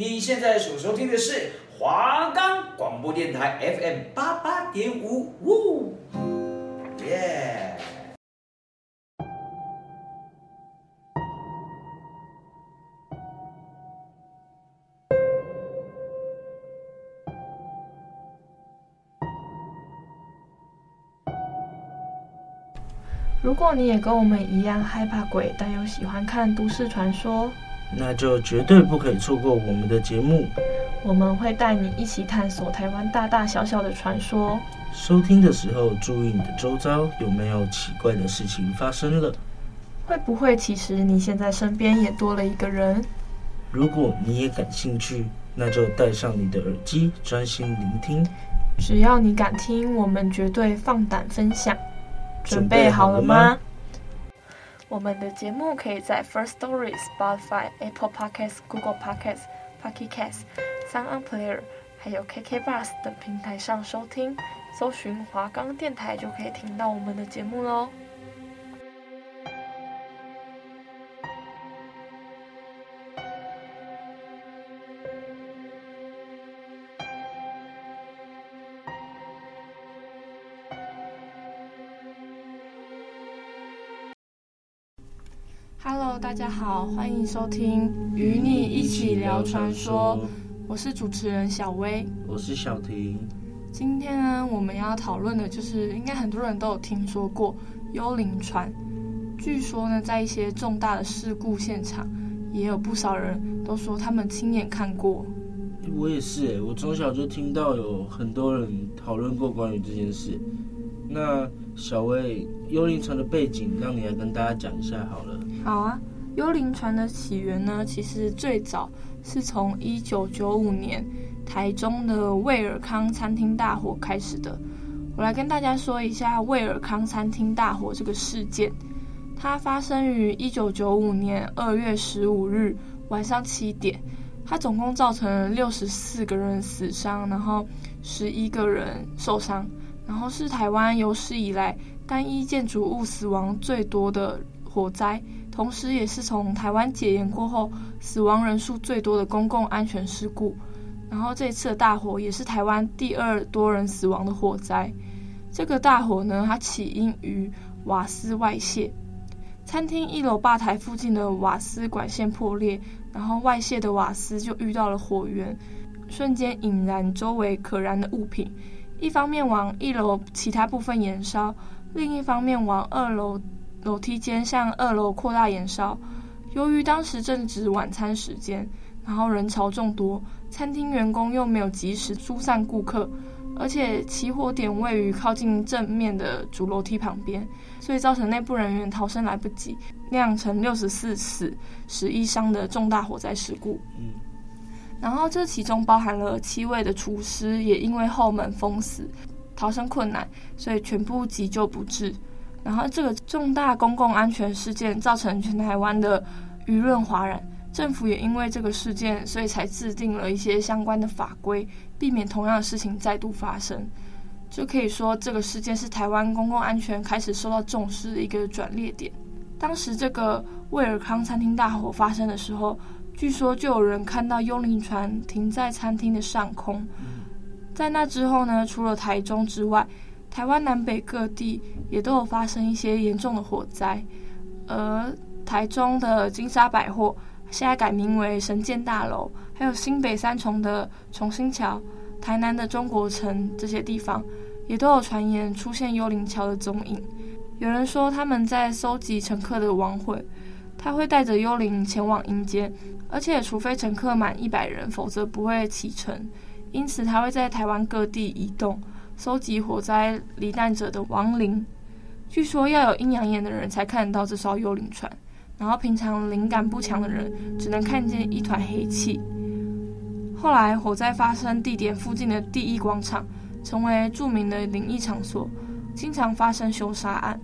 你现在所收听的是华冈广播电台 FM 八八点五，呜，耶。如果你也跟我们一样害怕鬼，但又喜欢看都市传说，那就绝对不可以错过我们的节目。我们会带你一起探索台湾大大小小的传说。收听的时候，注意你的周遭有没有奇怪的事情发生了。会不会其实你现在身边也多了一个人？如果你也感兴趣，那就带上你的耳机，专心聆听。只要你敢听，我们绝对放胆分享。准备好了吗？我们的节目可以在 First Story、Spotify、Apple Podcasts、Google Podcasts、Pocket Casts、SoundOnPlayer，还有 KKBOX 等平台上收听，搜寻华冈电台就可以听到我们的节目喽。大家好，欢迎收听《与你一起聊传说》，我是主持人小薇，我是小婷。今天呢，我们要讨论的就是，应该很多人都有听说过幽灵船。据说呢，在一些重大的事故现场，也有不少人都说他们亲眼看过。我也是诶，我从小就听到有很多人讨论过关于这件事。那小薇，幽灵船的背景，让你来跟大家讲一下好了。好啊，幽灵船的起源呢，其实最早是从一九九五年台中的卫尔康餐厅大火开始的。我来跟大家说一下卫尔康餐厅大火这个事件。它发生于一九九五年二月十五日晚上七点，它总共造成了六十四个人死伤，然后十一个人受伤，然后是台湾有史以来单一建筑物死亡最多的火灾。同时，也是从台湾解严过后死亡人数最多的公共安全事故。然后，这次的大火也是台湾第二多人死亡的火灾。这个大火呢，它起因于瓦斯外泄，餐厅一楼吧台附近的瓦斯管线破裂，然后外泄的瓦斯就遇到了火源，瞬间引燃周围可燃的物品。一方面往一楼其他部分延烧，另一方面往二楼。楼梯间向二楼扩大延烧，由于当时正值晚餐时间，然后人潮众多，餐厅员工又没有及时疏散顾客，而且起火点位于靠近正面的主楼梯旁边，所以造成内部人员逃生来不及，酿成六十四死十一伤的重大火灾事故。嗯，然后这其中包含了七位的厨师也因为后门封死，逃生困难，所以全部急救不治。然后，这个重大公共安全事件造成全台湾的舆论哗然，政府也因为这个事件，所以才制定了一些相关的法规，避免同样的事情再度发生。就可以说，这个事件是台湾公共安全开始受到重视的一个转捩点。当时这个威尔康餐厅大火发生的时候，据说就有人看到幽灵船停在餐厅的上空。在那之后呢，除了台中之外，台湾南北各地也都有发生一些严重的火灾，而台中的金沙百货现在改名为神建大楼，还有新北三重的重新桥、台南的中国城这些地方，也都有传言出现幽灵桥的踪影。有人说他们在搜集乘客的亡魂，他会带着幽灵前往阴间，而且除非乘客满一百人，否则不会启程。因此，他会在台湾各地移动。收集火灾罹难者的亡灵，据说要有阴阳眼的人才看得到这艘幽灵船，然后平常灵感不强的人只能看见一团黑气。后来火灾发生地点附近的第一广场成为著名的灵异场所，经常发生凶杀案，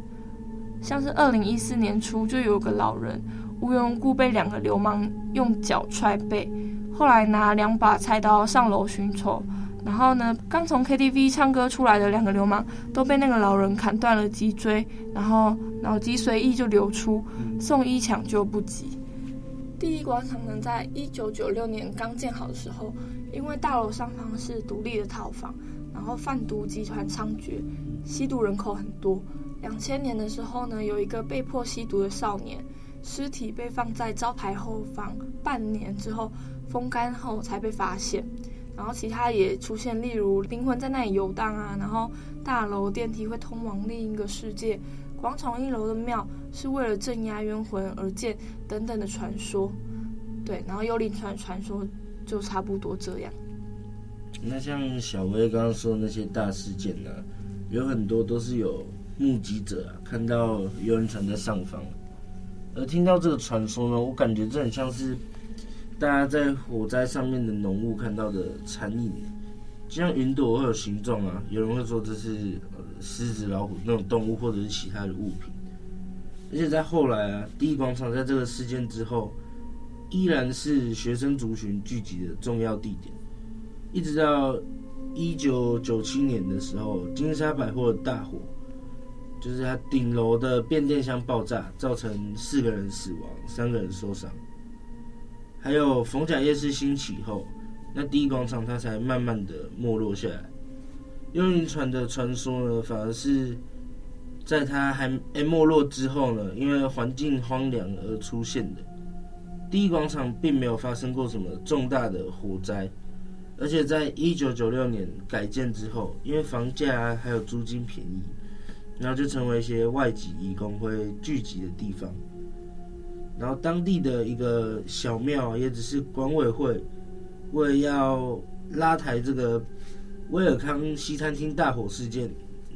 像是二零一四年初就有个老人无缘无故被两个流氓用脚踹背，后来拿两把菜刀上楼寻仇。然后呢，刚从 KTV 唱歌出来的两个流氓都被那个老人砍断了脊椎，然后脑脊髓液就流出，送医抢救不及。第一广场呢，在一九九六年刚建好的时候，因为大楼上方是独立的套房，然后贩毒集团猖獗，吸毒人口很多。两千年的时候呢，有一个被迫吸毒的少年，尸体被放在招牌后方，半年之后风干后才被发现。然后其他也出现，例如灵魂在那里游荡啊，然后大楼电梯会通往另一个世界。广场一楼的庙是为了镇压冤魂而建，等等的传说，对，然后幽灵船传说就差不多这样。那像小薇刚刚说的那些大事件呢、有很多都是有目击者啊看到幽灵船在上方，而听到这个传说呢，我感觉这很像是大家在火灾上面的浓雾看到的残影，就像云朵会有形状啊，有人会说这是。狮子、老虎那种动物，或者是其他的物品，而且在后来啊，第一广场在这个事件之后，依然是学生族群聚集的重要地点，一直到一九九七年的时候，金沙百货大火，就是它顶楼的变电箱爆炸，造成四个人死亡，三个人受伤，还有逢甲夜市兴起后，那第一广场它才慢慢的没落下来。幽灵船的传说呢，反而是在它还没没落之后呢，因为环境荒凉而出现的。第一广场并没有发生过什么重大的火灾，而且在一九九六年改建之后，因为房价还有租金便宜，然后就成为一些外籍移工会聚集的地方。然后当地的一个小庙也只是管委会为要拉抬这个。威尔康西餐厅大火事件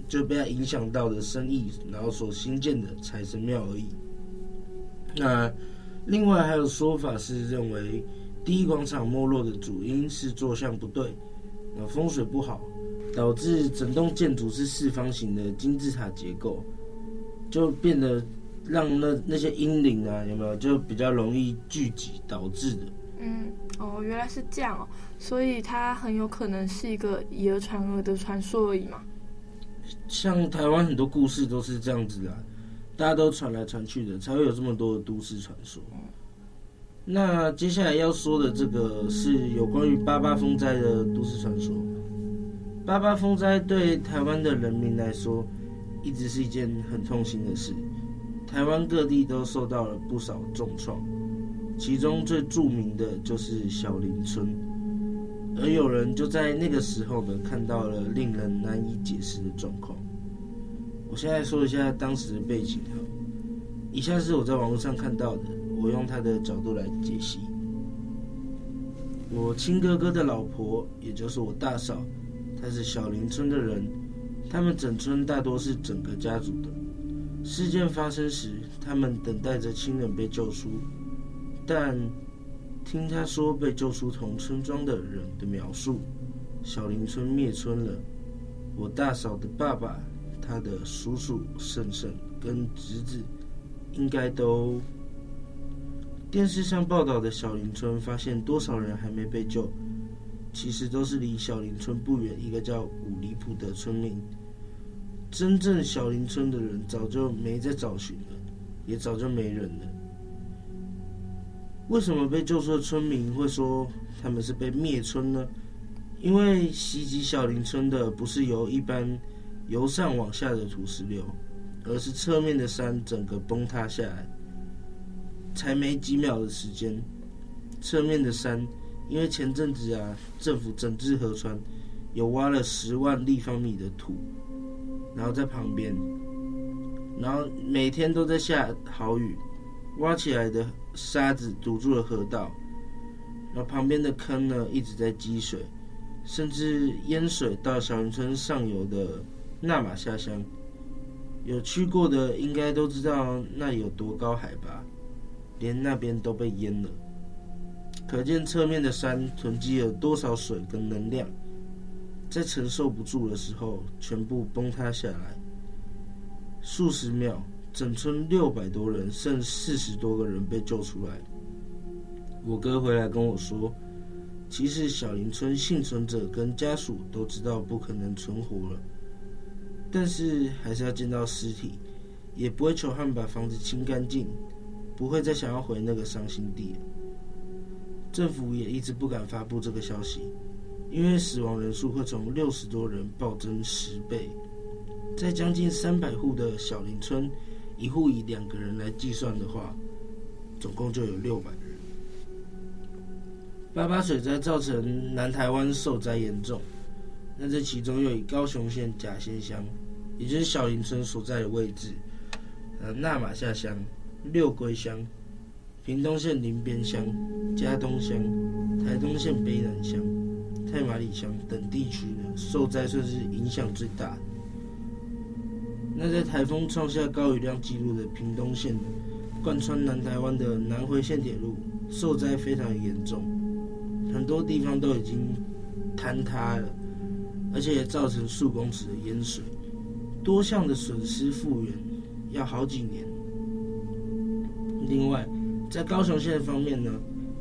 就被他影响到的生意，然后所新建的财神庙而已。那另外还有说法是认为，第一广场没落的主因是坐向不对，那风水不好，导致整栋建筑是四方形的金字塔结构，就变得让那那些阴灵啊有没有就比较容易聚集导致的。嗯，哦，原来是这样哦，所以它很有可能是一个以讹传讹的传说而已嘛。像台湾很多故事都是这样子啊，大家都传来传去的，才会有这么多的都市传说。那接下来要说的这个是有关于八八风灾的都市传说。八八风灾对台湾的人民来说，一直是一件很痛心的事，台湾各地都受到了不少重创。其中最著名的就是小林村，而有人就在那个时候呢，看到了令人难以解释的状况。我现在说一下当时的背景哈，以下是我在网络上看到的，我用他的角度来解析。我亲哥哥的老婆，也就是我大嫂，她是小林村的人，他们整村大多是整个家族的。事件发生时，他们等待着亲人被救出。但听他说被救出同村庄的人的描述，小林村灭村了。我大嫂的爸爸、他的叔叔、婶婶跟侄子，应该都。电视上报道的小林村发现多少人还没被救，其实都是离小林村不远一个叫五里埔的村民。真正小林村的人早就没在找寻了，也早就没人了。为什么被救出的村民会说他们是被灭村呢？因为袭击小林村的不是由一般由上往下的土石流，而是侧面的山整个崩塌下来。才没几秒的时间，侧面的山因为前阵子啊政府整治河川，有挖了十万立方米的土，然后在旁边，然后每天都在下豪雨。挖起来的沙子堵住了河道，然后旁边的坑呢一直在积水，甚至淹水到小林村上游的纳玛下乡。有去过的应该都知道那有多高海拔，连那边都被淹了。可见侧面的山囤积了多少水跟能量，在承受不住的时候全部崩塌下来，数十秒。整村六百多人，剩四十多个人被救出来。我哥回来跟我说，其实小林村幸存者跟家属都知道不可能存活了，但是还是要见到尸体，也不会求他们把房子清干净，不会再想要回那个伤心地。政府也一直不敢发布这个消息，因为死亡人数会从六十多人暴增十倍。在将近三百户的小林村，一户以两个人来计算的话，总共就有六百人。八八水灾造成南台湾受灾严重，那这其中又以高雄县甲仙乡，也就是小林村所在的位置，呃，那玛夏乡、六龟乡。屏东县林边乡、嘉东乡、台东县卑南乡、太马里乡等地区呢，受灾算是影响最大。那在台风创下高雨量记录的屏东县，贯穿南台湾的南回线铁路受灾非常严重，很多地方都已经坍塌了，而且也造成数公尺的淹水，多项的损失复原要好几年。另外，在高雄县方面呢，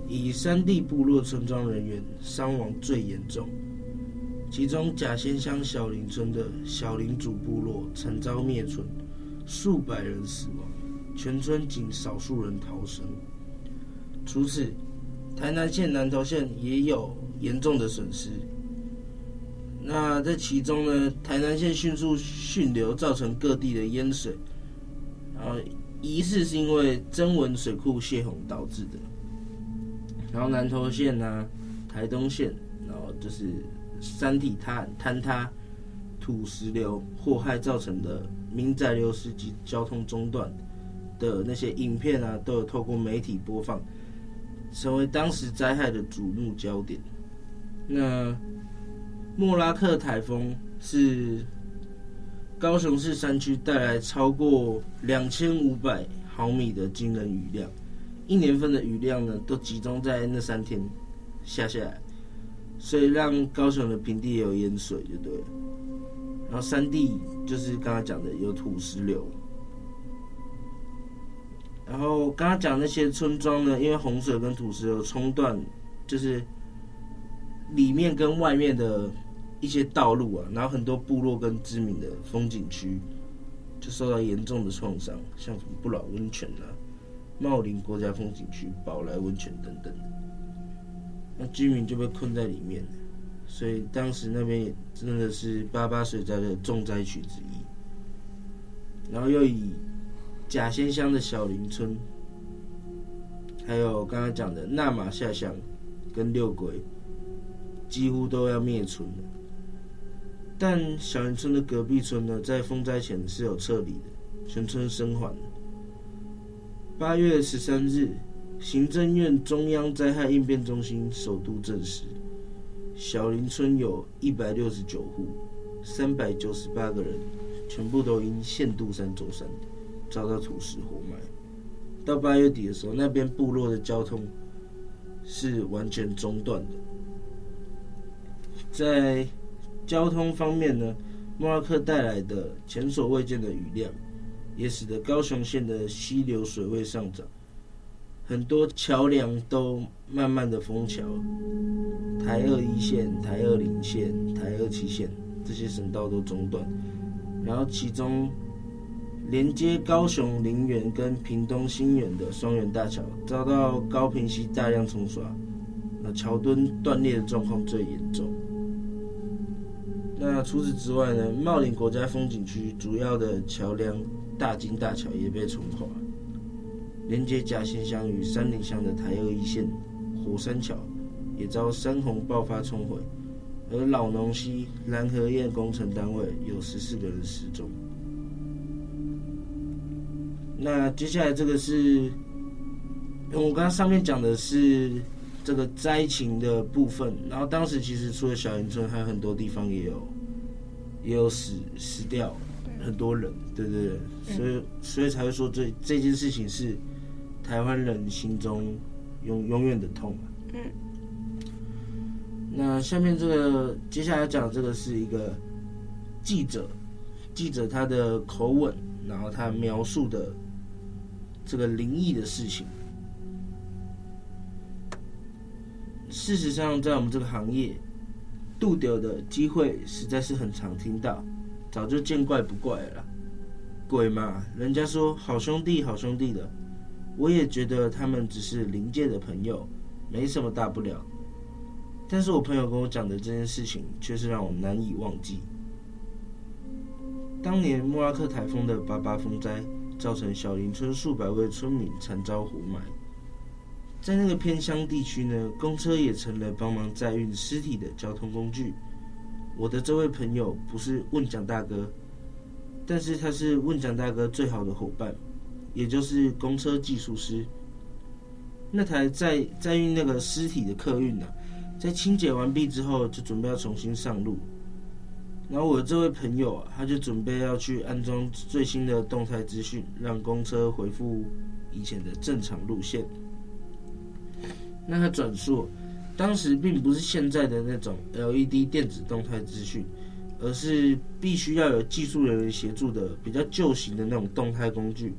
以山地部落村庄人员伤亡最严重，其中甲仙乡小林村的小林主部落惨遭灭村，数百人死亡，全村仅少数人逃生。除此，台南县南投县也有严重的损失。那在其中呢，台南县迅速汛流造成各地的淹水，然后。疑似是因为曾文水库泄洪导致的，然后南投县呐、啊、台东县，然后就是山体塌坍塌、土石流祸害造成的民宅流失及交通中断的那些影片啊，都有透过媒体播放，成为当时灾害的瞩目焦点。那莫拉克台风是。高雄市山区带来超过两千五百毫米的惊人雨量，一年份的雨量呢，都集中在那三天下下来，所以让高雄的平地也有淹水，就对了。然后山地就是刚刚讲的有土石流，然后刚刚讲那些村庄呢，因为洪水跟土石流冲断，就是里面跟外面的。一些道路啊，然后很多部落跟知名的风景区就受到严重的创伤，像什么不老温泉啊、茂林国家风景区、宝来温泉等等，那居民就被困在里面，所以当时那边也真的是八八水灾的重灾区之一。然后又以甲仙乡的小林村，还有刚刚讲的那玛夏乡跟六龟，几乎都要灭村了。但小林村的隔壁村呢，在风灾前是有撤离的，全村生还。八月十三日，行政院中央灾害应变中心首度证实，小林村有一百六十九户，三百九十八个人，全部都因县度山走山，遭到土石活埋。到八月底的时候，那边部落的交通是完全中断的，在。交通方面呢，莫拉克带来的前所未见的雨量，也使得高雄县的溪流水位上涨，很多桥梁都慢慢的封桥，台二一线、台二零线、台二七线这些省道都中断，然后其中连接高雄林园跟屏东新园的双园大桥遭到高屏溪大量冲刷，那桥墩断裂的状况最严重。那除此之外呢，茂林国家风景区主要的桥梁大金大桥也被冲垮，连接甲仙乡与三林乡的台二一线火山桥也遭山洪爆发冲毁，而老农溪蓝河堰工程单位有十四个人失踪。那接下来这个是，我刚刚上面讲的是。这个灾情的部分，然后当时其实除了小林村，还有很多地方也有，也有死死掉很多人，对对对，所以所以才会说这这件事情是台湾人心中永永远的痛。嗯，那下面这个接下来讲这个是一个记者，记者他的口吻，然后他描述的这个灵异的事情。事实上，在我们这个行业，拄到的机会实在是很常听到，早就见怪不怪了。鬼嘛，人家说好兄弟好兄弟的，我也觉得他们只是灵界的朋友，没什么大不了。但是我朋友跟我讲的这件事情，却是让我难以忘记。当年莫拉克台风的八八风灾，造成小林村数百位村民惨遭活埋。在那个偏乡地区呢，公车也成了帮忙载运尸体的交通工具。我的这位朋友不是问奖大哥，但是他是问奖大哥最好的伙伴，也就是公车技术师。那台载载运那个尸体的客运呢、在清洁完毕之后，就准备要重新上路。然后我的这位朋友啊，他就准备要去安装最新的动态资讯，让公车回复以前的正常路线。那他转述，当时并不是现在的那种 LED 电子动态资讯，而是必须要有技术人员协助的比较旧型的那种动态工具。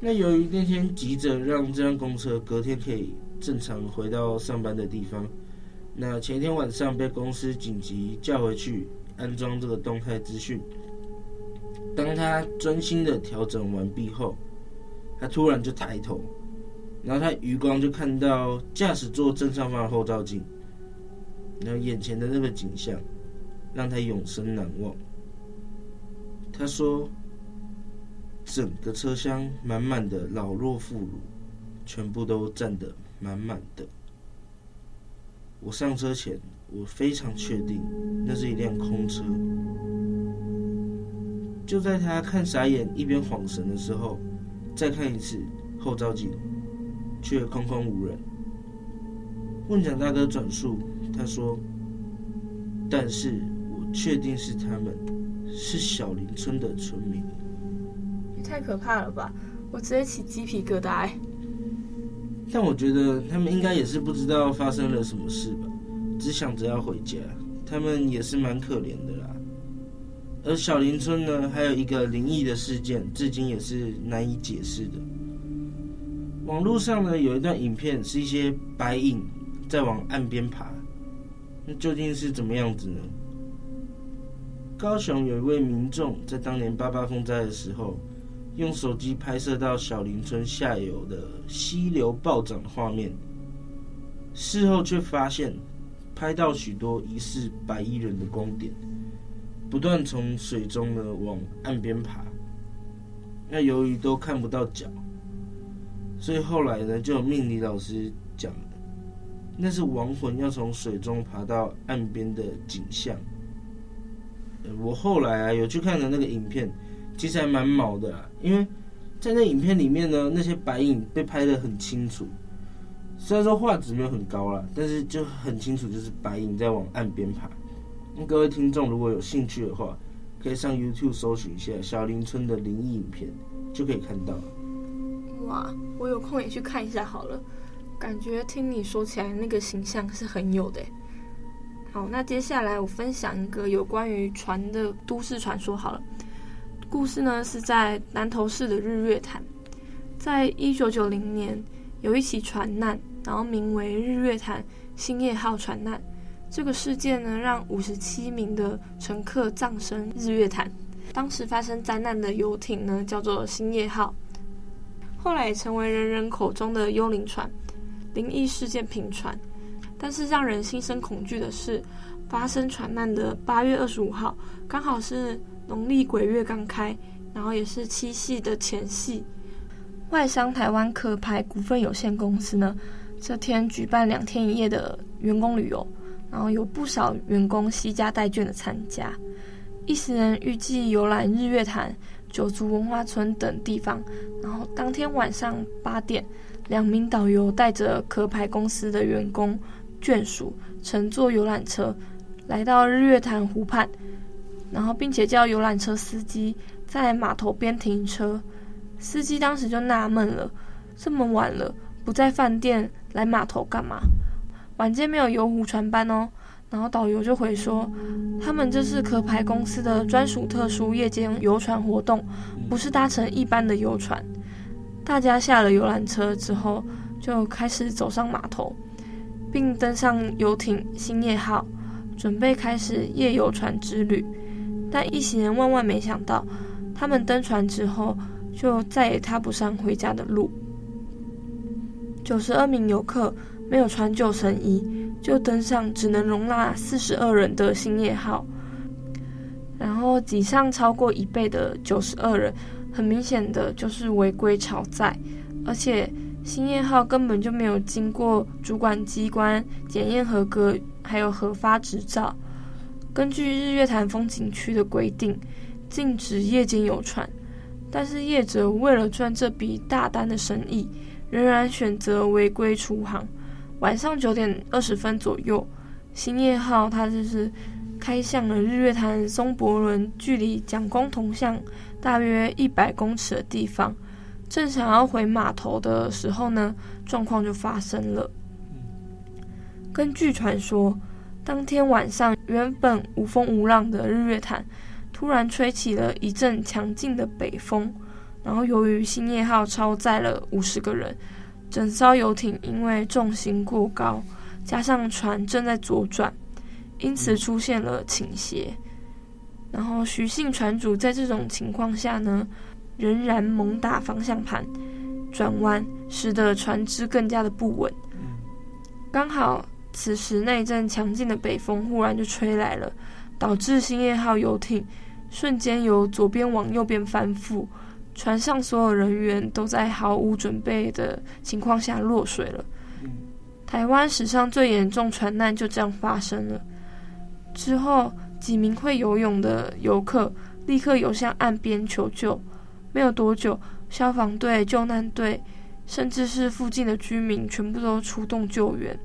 那由于那天急着让这辆公车隔天可以正常回到上班的地方。那前一天晚上被公司紧急叫回去安装这个动态资讯。当他专心的调整完毕后，他突然就抬头，然后他余光就看到驾驶座正上方的后照镜，然后眼前的那个景象让他永生难忘。他说，整个车厢满满的老弱妇孺，全部都站得满满的。我上车前，我非常确定那是一辆空车。就在他看傻眼，一边晃神的时候，再看一次后照镜，却空空无人。问讲大哥转述，他说：“但是我确定是他们，是小林村的村民。”也太可怕了吧！我直接起鸡皮疙瘩。但我觉得他们应该也是不知道发生了什么事吧，只想着要回家。他们也是蛮可怜的啦。而小林村呢，还有一个灵异的事件，至今也是难以解释的。网络上呢，有一段影片，是一些白影在往岸边爬，那究竟是怎么样子呢？高雄有一位民众在当年八八风灾的时候。用手机拍摄到小林村下游的溪流暴涨的画面，事后却发现拍到许多疑似白衣人的光点，不断从水中呢往岸边爬。那由于都看不到脚，所以后来呢就有命理老师讲，那是亡魂要从水中爬到岸边的景象。我后来啊有去看了那个影片。其实还蛮毛的啊，因为在那影片里面呢，那些白影被拍得很清楚。虽然说画质没有很高啦，但是就很清楚，就是白影在往岸边爬。那各位听众如果有兴趣的话，可以上 YouTube 搜寻一下小林村的灵异影片，就可以看到。我有空也去看一下好了。感觉听你说起来，那个形象是很有的。好，那接下来我分享一个有关于船的都市传说好了。故事呢是在南投市的日月潭，在一九九零年有一起船难，然后名为日月潭兴业号船难。这个事件呢让五十七名的乘客葬身日月潭。当时发生灾难的游艇呢叫做兴业号，后来也成为人人口中的幽灵船，灵异事件频传。但是让人心生恐惧的是，发生船难的八月二十五号，刚好是。农历鬼月刚开，然后也是七夕的前夕。外商台湾壳牌股份有限公司呢，这天举办两天一夜的员工旅游，然后有不少员工携家带眷的参加。一行人预计游览日月潭、九族文化村等地方，然后当天晚上八点，两名导游带着壳牌公司的员工眷属，乘坐游览车来到日月潭湖畔。然后，并且叫游览车司机在码头边停车。司机当时就纳闷了：这么晚了，不在饭店来码头干嘛？晚间没有游湖船班哦。然后导游就回说：他们这是壳牌公司的专属特殊夜间游船活动，不是搭乘一般的游船。大家下了游览车之后，就开始走上码头，并登上游艇兴业号，准备开始夜游船之旅。但一行人万万没想到，他们登船之后就再也踏不上回家的路。九十二名游客没有穿救生衣，就登上只能容纳四十二人的兴业号，然后挤上超过一倍的九十二人，很明显的就是违规超载，而且兴业号根本就没有经过主管机关检验合格，还有核发执照。根据日月潭风景区的规定，禁止夜间游船，但是业者为了赚这笔大单的生意，仍然选择违规出航。晚上九点二十分左右，兴业号它就是开向了日月潭松柏仑，距离蒋公铜像大约一百公尺的地方。正想要回码头的时候呢，状况就发生了。根据传说，当天晚上原本无风无浪的日月潭，突然吹起了一阵强劲的北风，然后由于兴业号超载了五十个人。整艘游艇因为重心过高，加上船正在左转，因此出现了倾斜。然后徐姓船主在这种情况下呢，仍然猛打方向盘转弯，使得船只更加的不稳。刚好此时那一阵强劲的北风忽然就吹来了，导致兴业号游艇瞬间由左边往右边翻覆。船上所有人员都在毫无准备的情况下落水了。台湾史上最严重船难就这样发生了。之后，几名会游泳的游客立刻游向岸边求救。没有多久，消防队、救难队，甚至是附近的居民，全部都出动救援。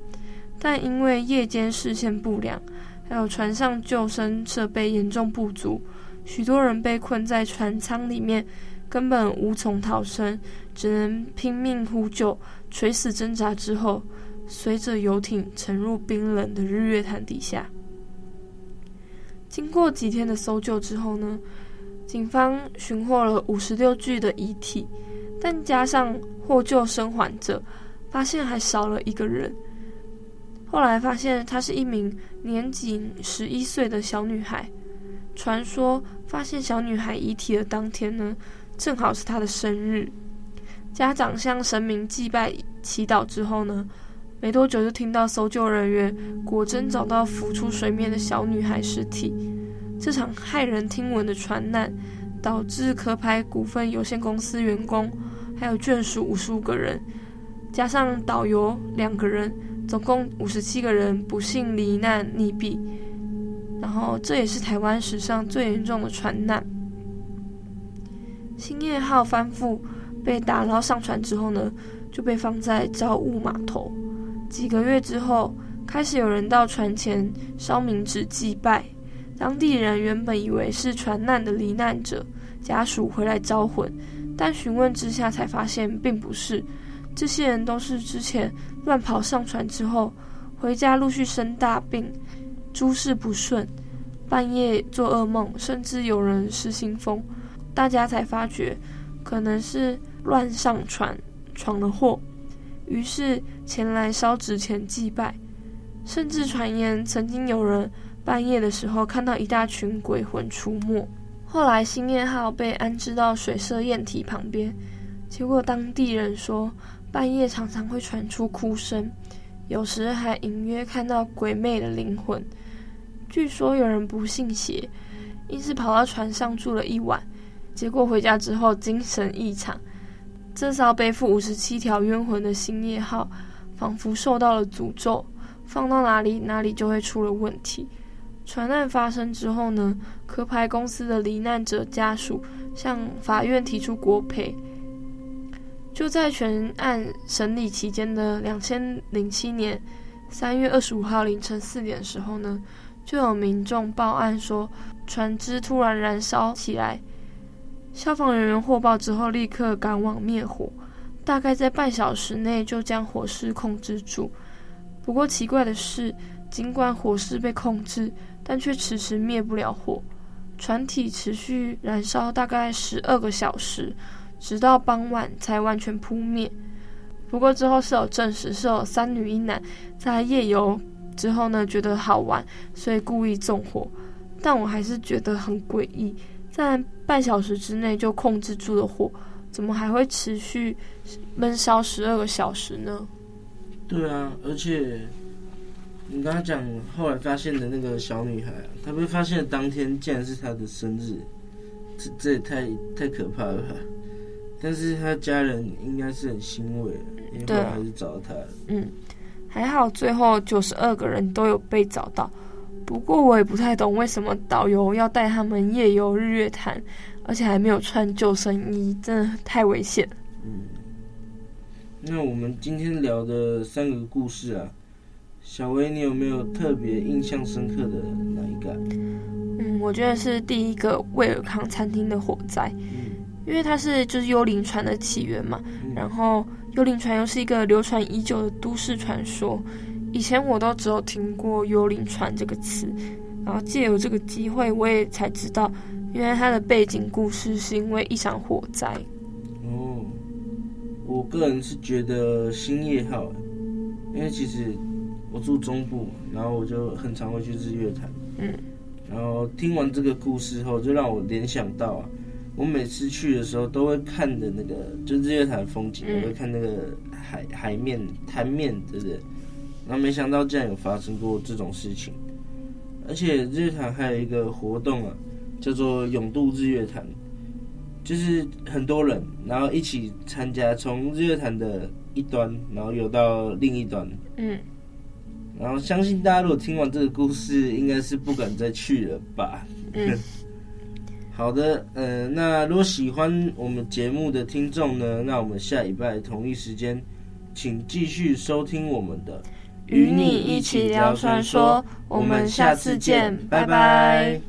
但因为夜间视线不良，还有船上救生设备严重不足，许多人被困在船舱里面。根本无从逃生，只能拼命呼救、垂死挣扎。之后，随着游艇沉入冰冷的日月潭底下。经过几天的搜救之后呢，警方寻获了五十六具的遗体，但加上获救生还者，发现还少了一个人。后来发现她是一名年仅十一岁的小女孩。传说发现小女孩遗体的当天呢，正好是他的生日，家长向神明祭拜祈祷之后呢，没多久就听到搜救人员果真找到浮出水面的小女孩尸体。这场骇人听闻的船难，导致壳牌股份有限公司员工还有眷属五十五个人，加上导游两个人，总共五十七个人不幸罹难溺毙。然后这也是台湾史上最严重的船难。兴业号翻覆，被打捞上船之后呢，就被放在招雾码头。几个月之后，开始有人到船前烧冥纸祭拜。当地人原本以为是船难的罹难者家属回来招魂，但询问之下才发现并不是。这些人都是之前乱跑上船之后，回家陆续生大病，诸事不顺，半夜做噩梦，甚至有人失心疯。大家才发觉，可能是乱上船闯了祸，于是前来烧纸钱祭拜，甚至传言曾经有人半夜的时候看到一大群鬼魂出没。后来兴业号被安置到水社验体旁边，结果当地人说，半夜常常会传出哭声，有时还隐约看到鬼魅的灵魂。据说有人不信邪，硬是跑到船上住了一晚。结果回家之后精神异常，这艘背负五十七条冤魂的兴业号，仿佛受到了诅咒，放到哪里哪里就会出了问题。船难发生之后呢，壳牌公司的罹难者家属向法院提出国赔。就在全案审理期间的两千零七年三月二十五号凌晨四点的时候呢，就有民众报案说船只突然燃烧起来。消防人员获报之后，立刻赶往灭火，大概在半小时内就将火势控制住。不过奇怪的是，尽管火势被控制，但却迟迟灭不了火。船体持续燃烧大概十二个小时，直到傍晚才完全扑灭。不过之后是有证实，是有三女一男在夜游之后呢，觉得好玩，所以故意纵火。但我还是觉得很诡异。在半小时之内就控制住了火，怎么还会持续闷烧十二个小时呢？对啊，而且你刚刚讲后来发现的那个小女孩，她被发现的当天竟然是她的生日，这这也太太可怕了吧。但是她家人应该是很欣慰，因为还是找到她。嗯，还好最后九十二个人都有被找到。不过我也不太懂为什么导游要带他们夜游日月潭，而且还没有穿救生衣，真的太危险。嗯，那我们今天聊的三个故事啊，小薇，你有没有特别印象深刻的哪一个？嗯，我觉得是第一个威尔康餐厅的火灾，嗯，因为它是就是幽灵船的起源嘛，嗯，然后幽灵船又是一个流传已久的都市传说。以前我都只有听过“幽灵船”这个词，然后借由这个机会，我也才知道，原来它的背景故事是因为一场火灾。哦，我个人是觉得星夜号，因为其实我住中部，然后我就很常会去日月潭。嗯，然后听完这个故事后，就让我联想到啊，我每次去的时候都会看的那个，就日月潭风景，嗯、我会看那个海海面潭面，对不对？那没想到竟然有发生过这种事情，而且日月潭还有一个活动啊，叫做“永渡日月潭”，就是很多人然后一起参加，从日月潭的一端然后游到另一端。嗯，然后相信大家如果听完这个故事，应该是不敢再去了吧？嗯，好的，呃，那如果喜欢我们节目的听众呢，那我们下礼拜同一时间，请继续收听我们的。与你一起聊传说，我们下次见，拜拜。